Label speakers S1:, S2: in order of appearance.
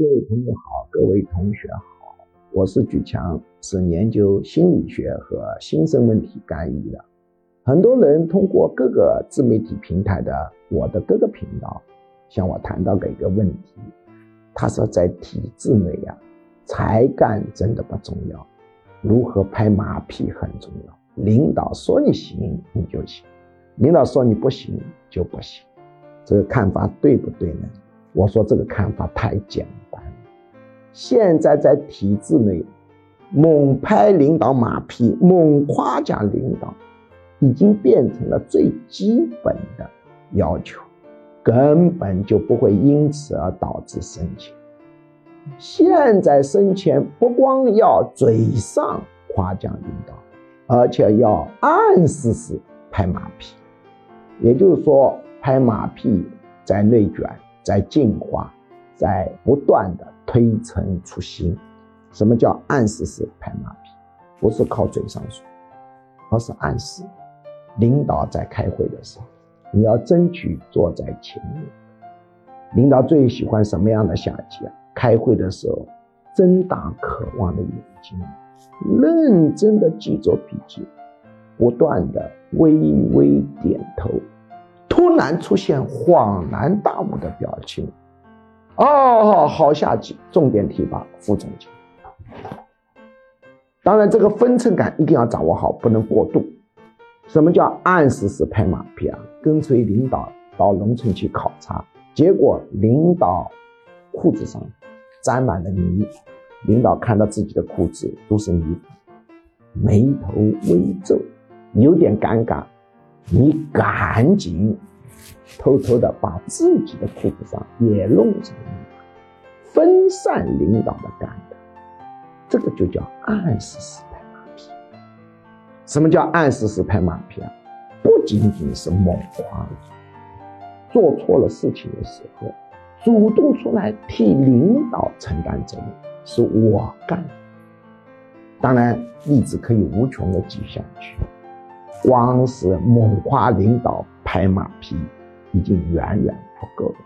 S1: 各位朋友好，各位同学好，我是举强，是研究心理学和新生问题干预的。很多人通过各个自媒体平台的我的各个频道，向我谈到一个问题，他说在体制内呀，才干真的不重要，如何拍马屁很重要。领导说你行你就行，领导说你不行就不行，这个看法对不对呢？我说这个看法太简单。现在在体制内，猛拍领导马屁、猛夸奖领导，已经变成了最基本的要求，根本就不会因此而导致升迁。现在升迁不光要嘴上夸奖领导，而且要暗示是拍马屁，也就是说，拍马屁在内卷。在进化，在不断的推陈出新。什么叫暗示式拍马屁？不是靠嘴上说，而是暗示。领导在开会的时候，你要争取坐在前面。领导最喜欢什么样的下级啊？开会的时候，睁大渴望的眼睛，认真的记着笔记，不断的微微点头。突然出现恍然大悟的表情，哦，好下级，重点提拔副总监。当然，这个分寸感一定要掌握好，不能过度。什么叫暗示是拍马屁啊？跟随领导到农村去考察，结果领导裤子上沾满了泥，领导看到自己的裤子都是泥，眉头微皱，有点尴尬。你赶紧偷偷的把自己的裤子上也弄上分散领导的干的，这个就叫暗示式拍马屁。什么叫暗示式拍马屁啊？不仅仅是猛夸，做错了事情的时候，主动出来替领导承担责任，是我干。当然，例子可以无穷的举下去。光是猛夸领导、拍马屁，已经远远不够了。